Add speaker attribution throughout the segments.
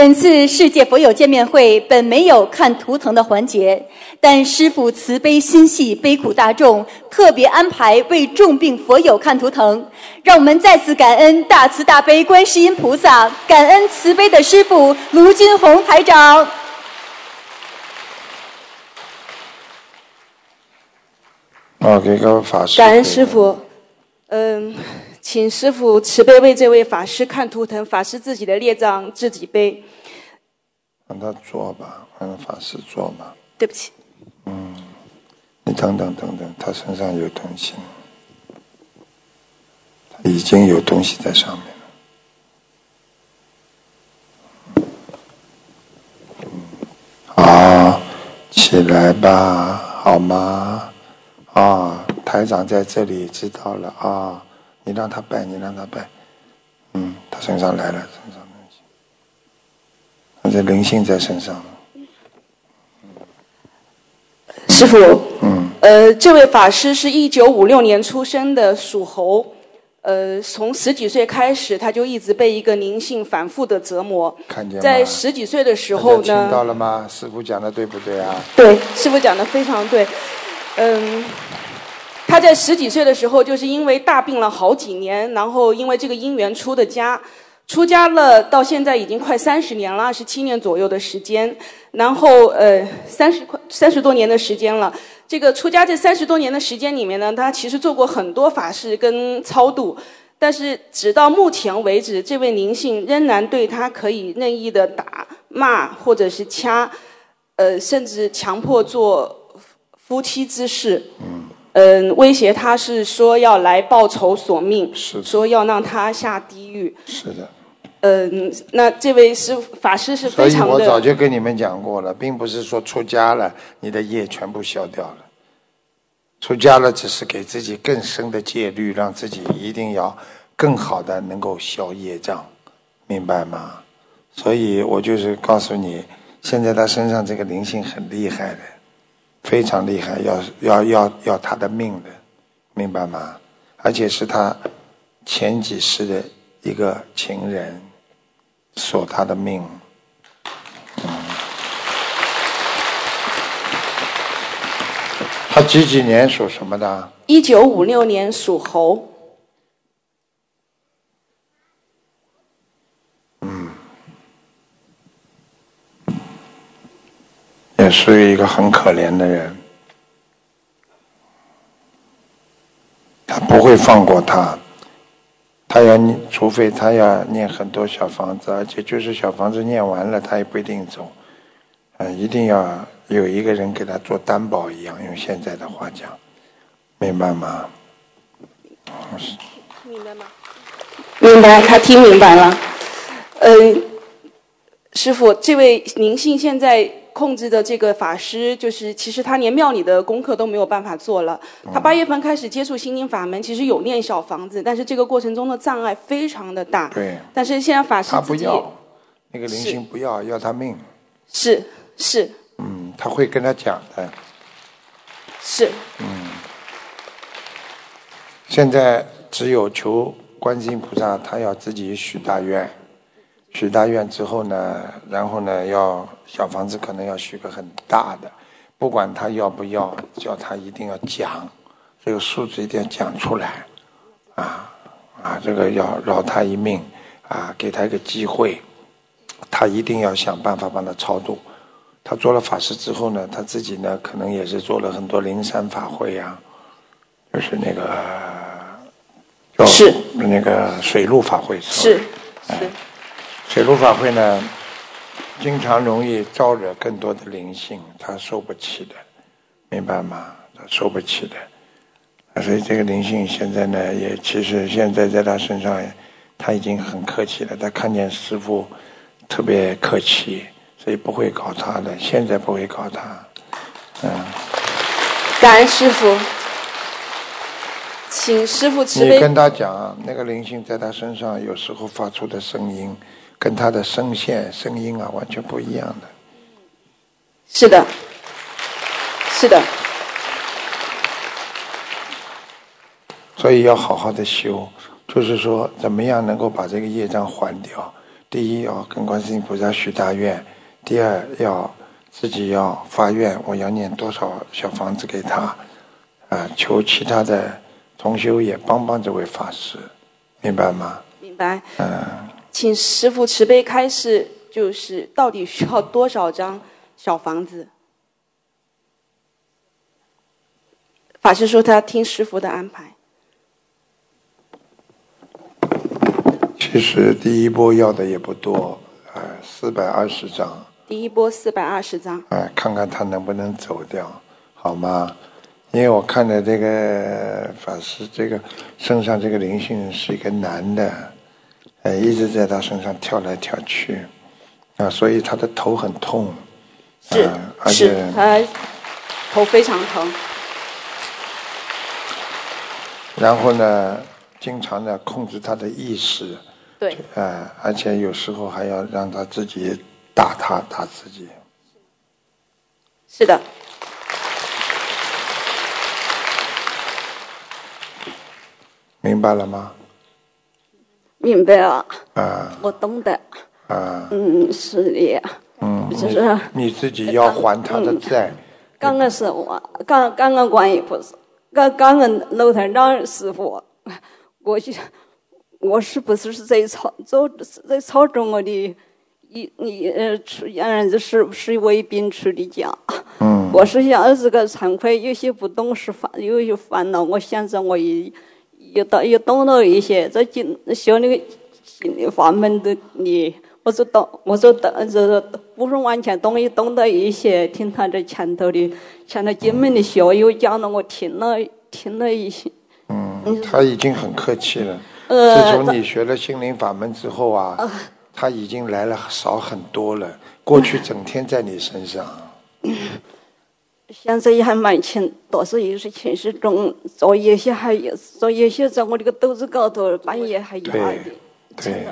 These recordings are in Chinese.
Speaker 1: 本次世界佛友见面会本没有看图腾的环节，但师父慈悲心系悲苦大众，特别安排为重病佛友看图腾。让我们再次感恩大慈大悲观世音菩萨，感恩慈悲的师父卢金红台长。
Speaker 2: 啊，给个法师。
Speaker 3: 感恩师傅，嗯。请师傅慈悲为这位法师看图腾，法师自己的业障自己背。
Speaker 2: 让他做吧，让法师做吧。
Speaker 3: 对不起。
Speaker 2: 嗯，你等等等等，他身上有东西，他已经有东西在上面了。好，起来吧，好吗？啊，台长在这里，知道了啊。你让他拜，你让他拜，嗯，他身上来了，身上他这灵性在身上。
Speaker 3: 师傅，嗯，呃，这位法师是一九五六年出生的，属猴，呃，从十几岁开始，他就一直被一个灵性反复的折磨。
Speaker 2: 看见
Speaker 3: 在十几岁的时候呢？
Speaker 2: 听到了吗？师傅讲的对不对啊？
Speaker 3: 对，师傅讲的非常对，嗯。他在十几岁的时候，就是因为大病了好几年，然后因为这个因缘出的家，出家了，到现在已经快三十年了，二十七年左右的时间，然后呃三十快三十多年的时间了。这个出家这三十多年的时间里面呢，他其实做过很多法事跟超度，但是直到目前为止，这位灵性仍然对他可以任意的打骂或者是掐，呃，甚至强迫做夫妻之事。嗯。嗯，威胁他是说要来报仇索命，是说要让他下地狱。
Speaker 2: 是的。
Speaker 3: 嗯，那这位师法师是非常
Speaker 2: 的。所以我早就跟你们讲过了，并不是说出家了你的业全部消掉了，出家了只是给自己更深的戒律，让自己一定要更好的能够消业障，明白吗？所以我就是告诉你，现在他身上这个灵性很厉害的。非常厉害，要要要要他的命的，明白吗？而且是他前几世的一个情人，索他的命。他几几年属什么的？
Speaker 3: 一九五六年属猴。
Speaker 2: 嗯也是一个很可怜的人，他不会放过他，他要念，除非他要念很多小房子，而且就是小房子念完了，他也不一定走，嗯，一定要有一个人给他做担保一样，用现在的话讲，明白吗？
Speaker 3: 明白吗？明白，他听明白了。嗯，师傅，这位灵性现在。控制的这个法师，就是其实他连庙里的功课都没有办法做了。他八月份开始接触心灵法门，其实有念小房子，但是这个过程中的障碍非常的大。
Speaker 2: 对。
Speaker 3: 但是现在法师
Speaker 2: 他不要，那个灵性不要，要他命。
Speaker 3: 是是。
Speaker 2: 嗯，他会跟他讲的。
Speaker 3: 是。
Speaker 2: 嗯。现在只有求观世音菩萨，他要自己许大愿。许大愿之后呢，然后呢，要小房子可能要许个很大的，不管他要不要，叫他一定要讲，这个数字一定要讲出来，啊啊，这个要饶他一命，啊，给他一个机会，他一定要想办法帮他超度。他做了法师之后呢，他自己呢，可能也是做了很多灵山法会呀，就是那个
Speaker 3: 是
Speaker 2: 那个水陆法会
Speaker 3: 是是。
Speaker 2: 水陆法会呢，经常容易招惹更多的灵性，他受不起的，明白吗？他受不起的，所以这个灵性现在呢，也其实现在在他身上，他已经很客气了。他看见师傅特别客气，所以不会搞他的，现在不会搞他。嗯，
Speaker 3: 感恩师傅，请师傅慈悲。
Speaker 2: 你跟他讲，那个灵性在他身上有时候发出的声音。跟他的声线、声音啊，完全不一样的。
Speaker 3: 是的，是的。
Speaker 2: 所以要好好的修，就是说，怎么样能够把这个业障还掉？第一要跟观世音菩萨许大愿，第二要自己要发愿，我要念多少小房子给他，啊，求其他的同修也帮帮这位法师，明白吗？
Speaker 3: 明白。
Speaker 2: 嗯，
Speaker 3: 请师傅慈悲开示，就是到底需要多少张小房子？法师说他要听师傅的安排。
Speaker 2: 其实第一波要的也不多，呃，四百二十张，
Speaker 3: 第一波四百二十张，
Speaker 2: 哎，看看他能不能走掉，好吗？因为我看的这个法师，这个身上这个灵性是一个男的，呃，一直在他身上跳来跳去，啊，所以他的头很痛，
Speaker 3: 是
Speaker 2: 啊而
Speaker 3: 是
Speaker 2: 且，
Speaker 3: 他头非常疼。
Speaker 2: 然后呢，经常呢控制他的意识，
Speaker 3: 对，
Speaker 2: 呃，而且有时候还要让他自己打他打自己，
Speaker 3: 是的，
Speaker 2: 明白了吗？
Speaker 4: 明白了，
Speaker 2: 啊
Speaker 4: 我懂得。
Speaker 2: 啊，
Speaker 4: 嗯，是的。
Speaker 2: 嗯，
Speaker 4: 就是
Speaker 2: 你你自己要还他的债，
Speaker 4: 刚刚是我，刚刚刚观音菩萨，刚刚刚楼台长师傅，我去，我是不是是在操走在操纵我的一你呃出嗯是不是为病出的家？
Speaker 2: 嗯，
Speaker 4: 我是想这个惭愧，有些不懂事烦，有些烦恼，我现在我也也懂又懂了一些，这进修那个心理法门的你，我说懂，我就懂，这不是完全懂，也懂得一些。听他这前头的前头经门的学友讲了，我听了听了一些。
Speaker 2: 嗯，他已经很客气了。
Speaker 4: 呃
Speaker 2: 自从你学了心灵法门之后啊，他已经来了少很多了。过去整天在你身上，
Speaker 4: 现在也还蛮轻，但是也是情绪中，做一些还有做一些在我这个肚子高头，半夜还压的。
Speaker 2: 对对，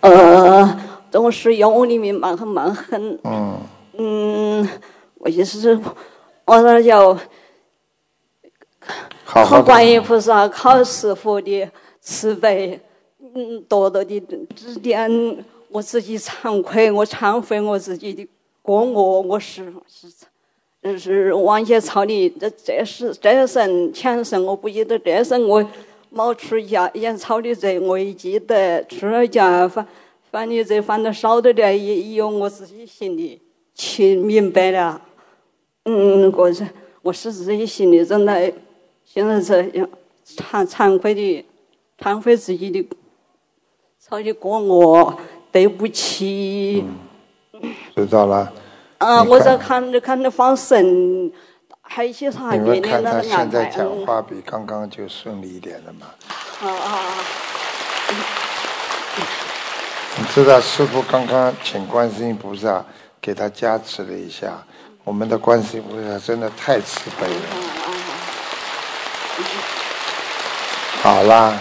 Speaker 4: 呃，总是要我里面蛮很蛮很，
Speaker 2: 嗯，
Speaker 4: 嗯，我就是我那叫
Speaker 2: 好好
Speaker 4: 靠观
Speaker 2: 的，
Speaker 4: 音菩萨，靠师傅的慈悲，嗯，多多的指点，我自己惭愧，我忏悔我自己的过我，我是是是往前操的，这这是这生前生我不记得，这生我冒出家演操的罪我也记得，出了家犯犯的罪犯的少的点也也有我自己心里清明白了。嗯，我是我是自己心里真的，现在这样惭惭愧的，忏悔自己的，操的过我，对不起。
Speaker 2: 知道了。
Speaker 4: 啊，我在看着看着放生，还有一些啥
Speaker 2: 你们看他。现在讲
Speaker 4: 嗯
Speaker 2: 话比刚刚就顺利一点了嘛？
Speaker 4: 啊啊啊！
Speaker 2: 你知道师傅刚刚请观世音菩萨给他加持了一下，我们的观世音菩萨真的太慈悲了。好啦，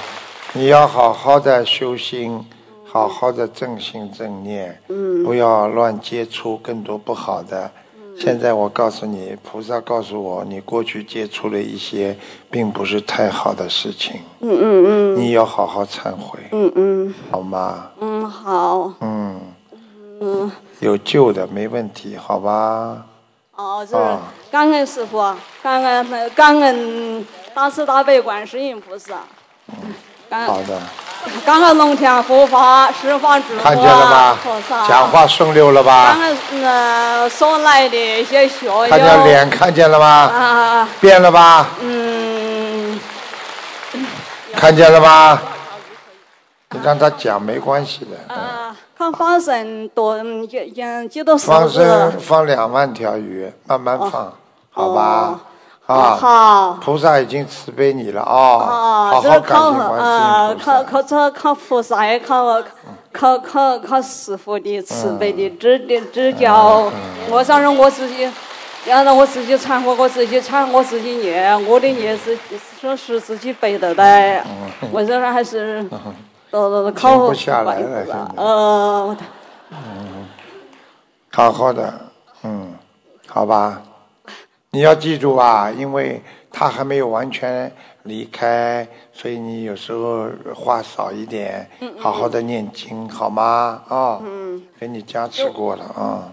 Speaker 2: 你要好好的修心，好好的正心正念，嗯。不要乱接触更多不好的。现在我告诉你，菩萨告诉我，你过去接触了一些并不是太好的事情，
Speaker 4: 嗯嗯嗯。
Speaker 2: 你要好好忏悔，
Speaker 4: 嗯嗯。
Speaker 2: 好吗？
Speaker 4: 嗯，好。
Speaker 2: 嗯，
Speaker 4: 嗯，
Speaker 2: 有救的，没问题，好吧？
Speaker 4: 哦，是感恩师傅，感恩感恩大慈大悲观世音菩萨，感恩
Speaker 2: 好的，
Speaker 4: 感恩龙天护法释方诸佛
Speaker 2: 看见了吗，？讲话顺溜了
Speaker 4: 感
Speaker 2: 吧？
Speaker 4: 恩呃所来的一些学友
Speaker 2: 看见脸看见了吗？
Speaker 4: 啊，
Speaker 2: 变了吧？
Speaker 4: 嗯，
Speaker 2: 看见了吧？你让他讲没关系的。嗯
Speaker 4: 啊，看放生多也也
Speaker 2: 放，生放两万条鱼，慢慢放，好吧？
Speaker 4: 好。
Speaker 2: 菩萨已经慈悲你了哦，
Speaker 4: 啊，
Speaker 2: 好好感谢观
Speaker 4: 啊，
Speaker 2: 世音菩萨。
Speaker 4: 靠靠这靠菩萨，也靠靠靠靠师傅的慈悲的指点指教。我想让我自己，要让我自己忏悔，我自己忏，我自己念，我的念是说是自己背的的。我这还是都都都靠
Speaker 2: 停不下来了
Speaker 4: 菩萨呃，
Speaker 2: 好好的，嗯，好吧。你要记住啊，因为他还没有完全离开，所以你有时候话少一点，好好的念经，好吗？啊，给你加持过了啊，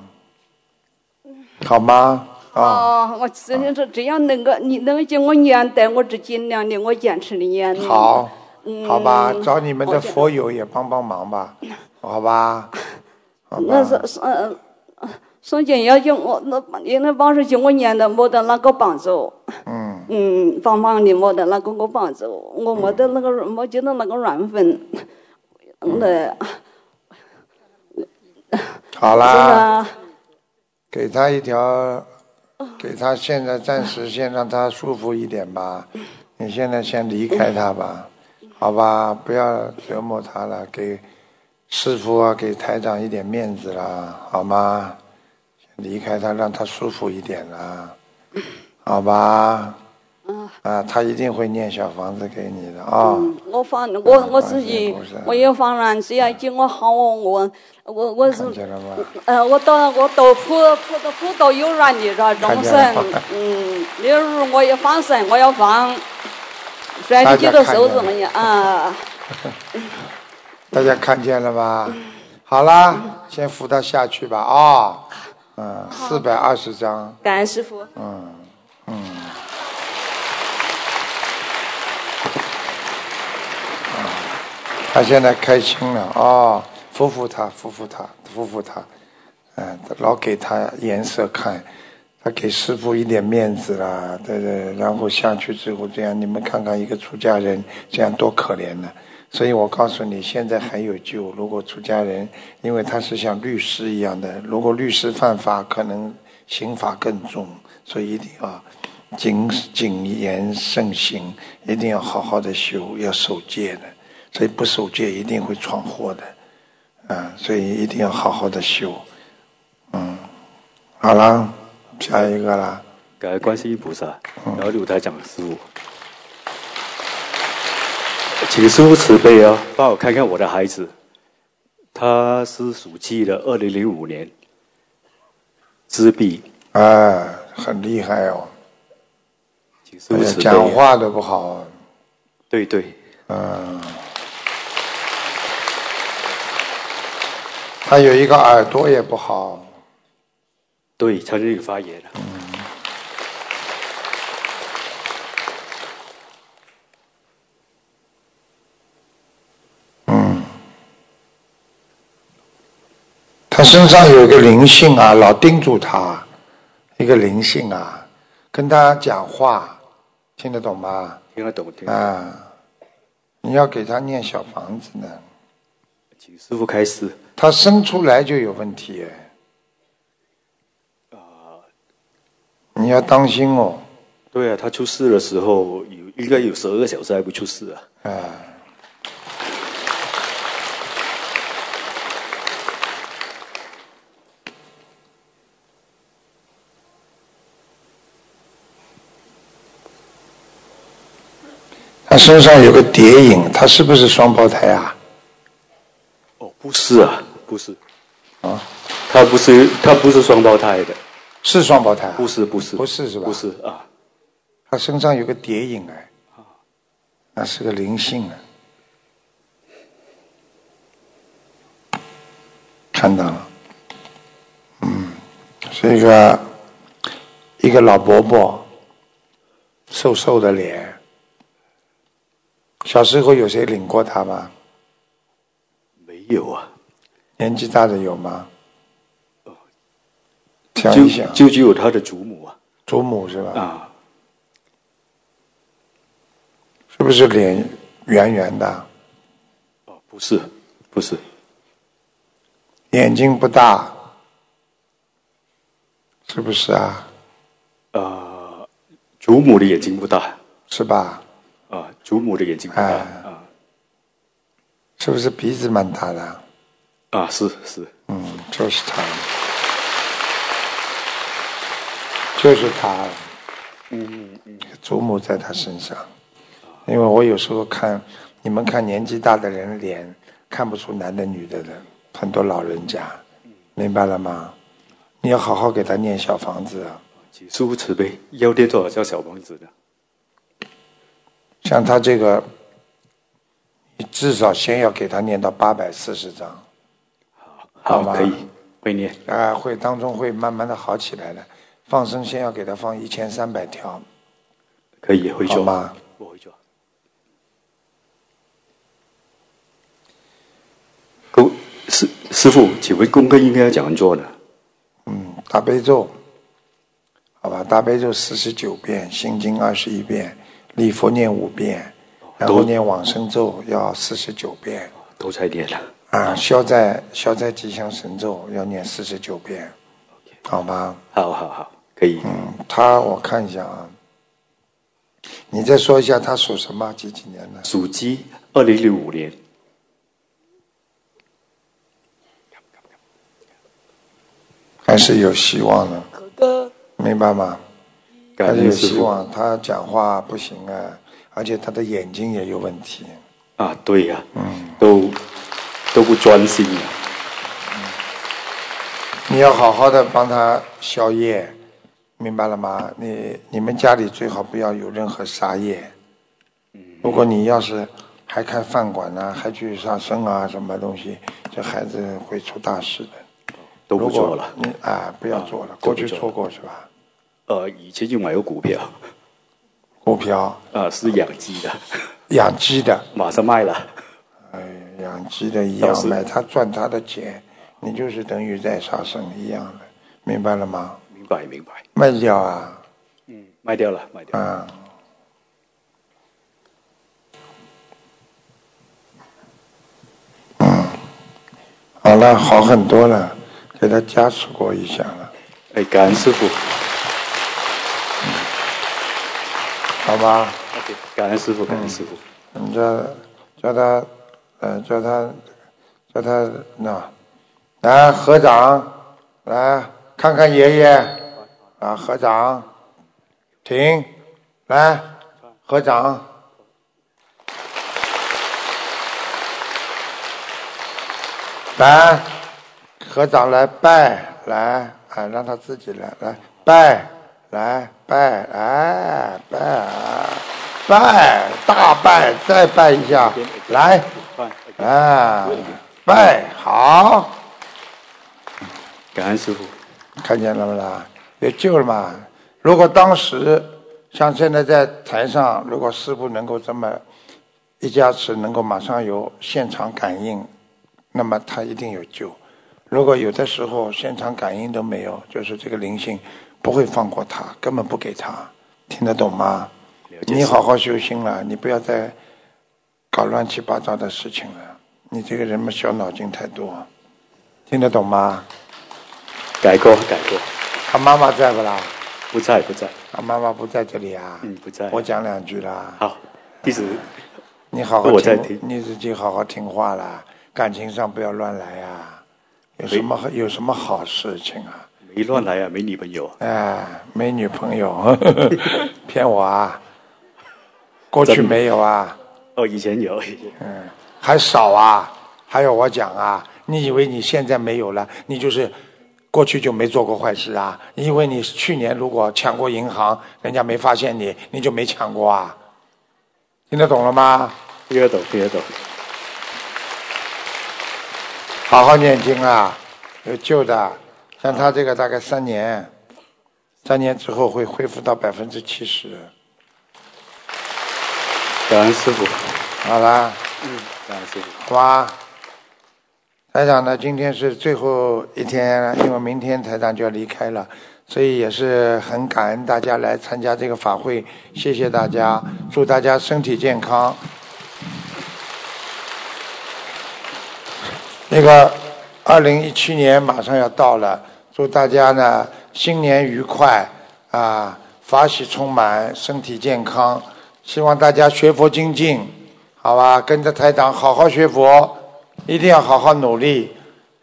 Speaker 2: 好吗？啊，
Speaker 4: 哦，我只能说只要能够你能够叫我念的，我只尽量的我坚持的念。
Speaker 2: 好，
Speaker 4: 嗯
Speaker 2: 好吧，找你们的佛友也帮帮忙吧，好吧？好
Speaker 4: 那
Speaker 2: 吧
Speaker 4: 是，呃，宋姐要叫我那你那帮手叫我念的，没得那个帮助。
Speaker 2: 嗯，
Speaker 4: 嗯，帮忙的没得那个我帮助，我没得那个没觉得那个缘分。那
Speaker 2: 好啦，给他一条，给他现在暂时先让他舒服一点吧。你现在先离开他吧，好吧？不要折磨他了，给师傅啊，给台长一点面子啦，好吗？先离开他，让他舒服一点啦，好吧？啊，他一定会念小房子给你的啊。
Speaker 4: 嗯，我放我我自己我也放软，只要叫我好，我我我是
Speaker 2: 看？
Speaker 4: 呃，我都我都普普都普度有软的是吧？众
Speaker 2: 看见
Speaker 4: 生，嗯，例如我也放生，我要放，虽然你几个手指么样啊？
Speaker 2: 大家看见了吧？好啦，先扶他下去吧啊。嗯，四百二十张。
Speaker 3: 感恩师傅。
Speaker 2: 嗯嗯。啊他现在开心了哦，扶扶他，扶扶他，扶扶他，嗯，老给他颜色看，他给师傅一点面子啦，对对，然后下去之后这样，你们看看一个出家人这样多可怜呢。所以我告诉你，现在还有救。如果出家人，因为他是像律师一样的，如果律师犯法，可能刑罚更重，所以一定要谨谨言慎行，一定要好好的修，要守戒的。所以不守戒一定会闯祸的，啊，所以一定要好好的修。嗯，好了，下一个啦。
Speaker 5: 感恩观世音菩萨，然后刘台讲师傅，请师傅慈悲啊，帮我看看我的孩子，他是属鸡的，二零零五年，自闭，
Speaker 2: 啊，很厉害哦，
Speaker 5: 请师
Speaker 2: 哎呀
Speaker 5: 傅慈悲、
Speaker 2: 讲，话都不好，
Speaker 5: 对对，
Speaker 2: 嗯。他有一个耳朵也不好，
Speaker 5: 对，他就有发炎了。
Speaker 2: 他身上有一个灵性啊，老盯住他，一个灵性啊，跟他讲话，听得懂吗？
Speaker 5: 听得懂，听得懂。
Speaker 2: 啊，你要给他念小房子呢，
Speaker 5: 请师傅开始。
Speaker 2: 他生出来就有问题哎，你要当心哦，
Speaker 5: 对啊，他出事的时候有应该有十二个小时还不出事啊。
Speaker 2: 哎。身上有个蝶影，他是不是双胞胎啊？
Speaker 5: 哦，不是啊，不是，
Speaker 2: 啊，
Speaker 5: 他不是他不是双胞胎的，
Speaker 2: 是双胞胎、啊？
Speaker 5: 不是不是
Speaker 2: 不是是吧？
Speaker 5: 不是啊，
Speaker 2: 他身上有个蝶影哎，那是个灵性啊，看到了，嗯，是一个一个老伯伯，瘦瘦的脸。小时候有谁领过他吗？
Speaker 5: 没有啊，
Speaker 2: 年纪大的有吗？想
Speaker 5: 就
Speaker 2: 一想，
Speaker 5: 就只有他的祖母啊
Speaker 2: 祖母是吧？
Speaker 5: 啊，
Speaker 2: 是不是脸圆圆的，
Speaker 5: 哦，不是不是，
Speaker 2: 眼睛不大，是不是啊？
Speaker 5: 呃，祖母的眼睛不大
Speaker 2: 是吧？
Speaker 5: 啊，祖母的眼睛不大
Speaker 2: 哎
Speaker 5: 啊
Speaker 2: 是不是鼻子蛮大的？
Speaker 5: 啊，是是，
Speaker 2: 嗯，就是他，就是他。
Speaker 5: 嗯嗯，
Speaker 2: 祖母在他身上，因为我有时候看你们看年纪大的人脸看不出男的女的的，很多老人家，明白了吗？你要好好给他念小房子啊，
Speaker 5: 请师傅慈悲，要念多少叫小房子的？
Speaker 2: 像他这个，你至少先要给他念到八百四十章。
Speaker 5: 好，
Speaker 2: 吗
Speaker 5: 可以，会念。
Speaker 2: 啊，会当中会慢慢的好起来的。放生先要给他放一千三百条，
Speaker 5: 可以回做
Speaker 2: 好吗？
Speaker 5: 我会做。公师师傅，请问功课应该要怎样做呢？
Speaker 2: 嗯，大悲咒，好吧，大悲咒四十九遍，心经二十一遍，礼佛念五遍，然后念往生咒要四十九遍。
Speaker 5: 都在念了。
Speaker 2: 啊，消灾消灾吉祥神咒要念四十九遍，好吗？
Speaker 5: 好好好，可以。
Speaker 2: 嗯，他我看一下啊，你再说一下他属什么几几年的？
Speaker 5: 属鸡，二零零五年。
Speaker 2: 还是有希望的，明白吗？还是有
Speaker 5: 感恩师傅
Speaker 2: 希望。他讲话不行啊，而且他的眼睛也有问题。
Speaker 5: 啊，对呀、
Speaker 2: 嗯，
Speaker 5: 都都不专心啊。
Speaker 2: 你要好好的帮他消业，明白了吗？你你们家里最好不要有任何杀业。如果你要是还开饭馆呐、还去杀生啊，什么东西，这孩子会出大事的。
Speaker 5: 都不做了。
Speaker 2: 你啊，不要做了，
Speaker 5: 啊
Speaker 2: 过去
Speaker 5: 都不做
Speaker 2: 做过是吧？
Speaker 5: 呃，以前就买过股票，
Speaker 2: 股票
Speaker 5: 啊，是养鸡的，
Speaker 2: 养鸡的，
Speaker 5: 马上卖了。
Speaker 2: 哎，养鸡的一样买他赚他的钱，你就是等于在杀生一样的，明白了吗？
Speaker 5: 明白明白。
Speaker 2: 卖掉啊，
Speaker 5: 嗯，卖掉了，卖掉了。
Speaker 2: 啊。嗯，好了，好很多了，给他加持过一下了，
Speaker 5: 哎，感恩师傅。
Speaker 2: 好吗
Speaker 5: ？OK，感恩师傅，感恩师傅。
Speaker 2: 你叫叫他，呃，叫他，叫他那，来合掌，来看看爷爷，啊，合掌，停，来合掌。来，合掌来拜，来，啊，让他自己来，来拜，来拜，哎，拜，拜，大拜，再拜一下，来，哎，拜，好，
Speaker 5: 感恩师傅。
Speaker 2: 看见了没啦？有救了嘛？如果当时像现在在台上，如果师傅能够这么一加持，能够马上有现场感应，那么他一定有救。如果有的时候现场感应都没有，就是这个灵性不会放过他，根本不给他，听得懂吗？你好好修心了，你不要再搞乱七八糟的事情了。你这个人嘛，小脑筋太多，听得懂吗？
Speaker 5: 改过，改过，
Speaker 2: 他妈妈在不啦？
Speaker 5: 不在，不在。
Speaker 2: 他妈妈不在这里啊。
Speaker 5: 嗯，不在。
Speaker 2: 我讲两句啦。
Speaker 5: 好，弟子
Speaker 2: 你好好
Speaker 5: 我在听
Speaker 2: 你自己好好听话啦，感情上不要乱来啊。有什么有什么好事情啊？
Speaker 5: 没乱来啊，没女朋友。
Speaker 2: 哎，没女朋友，骗我啊？过去没有啊？
Speaker 5: 哦，以前有，以前
Speaker 2: 嗯，还少啊？还有我讲啊？你以为你现在没有了，你就是过去就没做过坏事啊？你以为你去年如果抢过银行，人家没发现你，你就没抢过啊？听得懂了吗？
Speaker 5: 听得懂，听得懂。
Speaker 2: 好好念经啊，有救的。像他这个大概三年，三年之后会恢复到百分之七十。
Speaker 5: 感恩师傅。
Speaker 2: 好啦，
Speaker 5: 嗯，感恩师傅。
Speaker 2: 好吧。台长呢，今天是最后一天，因为明天台长就要离开了，所以也是很感恩大家来参加这个法会，谢谢大家，祝大家身体健康。那个二零一七年马上要到了，祝大家呢新年愉快啊，法喜充满，身体健康。希望大家学佛精进，好吧？跟着台长好好学佛，一定要好好努力，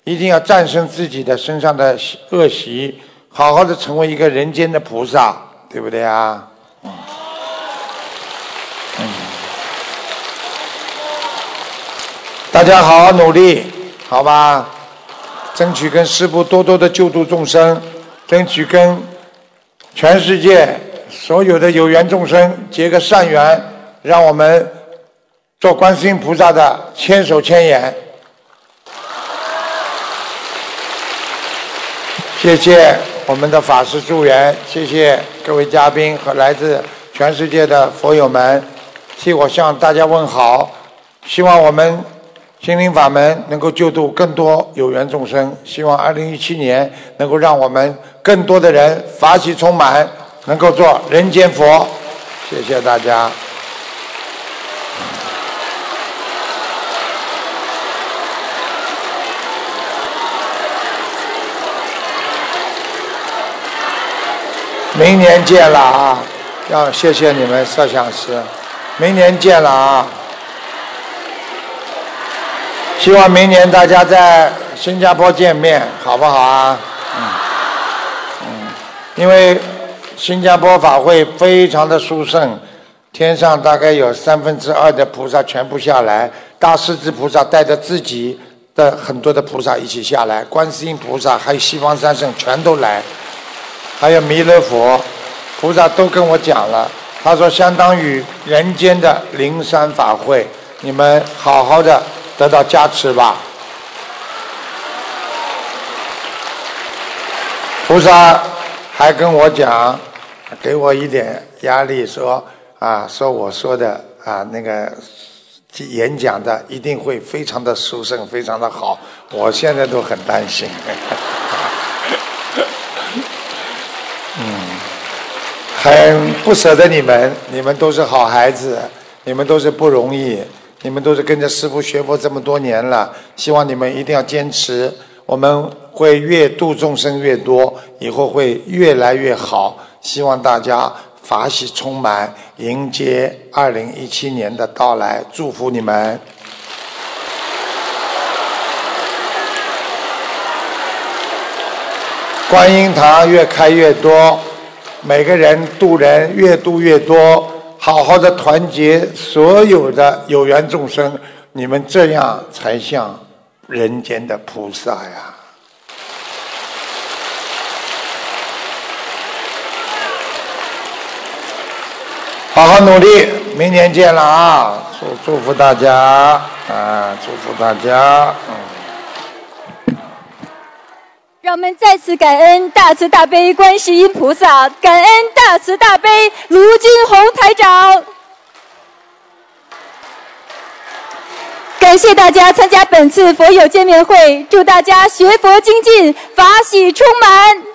Speaker 2: 一定要战胜自己的身上的恶习，好好的成为一个人间的菩萨，对不对啊？大家好好努力，好吧？争取跟师父多多的救度众生，争取跟全世界所有的有缘众生结个善缘，让我们做观世音菩萨的千手千眼。谢谢我们的法师助缘，谢谢各位嘉宾和来自全世界的佛友们，替我向大家问好。希望我们心灵法门能够救度更多有缘众生。希望二零一七年能够让我们更多的人法喜充满，能够做人间佛。谢谢大家。明年见了啊！要谢谢你们摄像师，明年见了啊！希望明年大家在新加坡见面，好不好啊？嗯嗯，因为新加坡法会非常的殊胜，天上大概有三分之二的菩萨全部下来，大势至菩萨带着自己的很多的菩萨一起下来，观世音菩萨还有西方三圣全都来。还有弥勒佛菩萨都跟我讲了，他说相当于人间的灵山法会，你们好好的得到加持吧。菩萨还跟我讲，给我一点压力，说啊，说我说的啊那个演讲的一定会非常的殊胜，非常的好。我现在都很担心。嗯很不舍得你们，你们都是好孩子，你们都是不容易，你们都是跟着师傅学佛这么多年了，希望你们一定要坚持，我们会越度众生越多，以后会越来越好，希望大家法喜充满，迎接二零一七年的到来，祝福你们。观音堂越开越多。每个人度人越度越多，好好的团结所有的有缘众生，你们这样才像人间的菩萨呀！好好努力，明年见了啊！祝祝福大家啊！祝福大家，嗯。
Speaker 1: 让我们再次感恩大慈大悲观世音菩萨，感恩大慈大悲卢金红台长，感谢大家参加本次佛友见面会，祝大家学佛精进，法喜充满。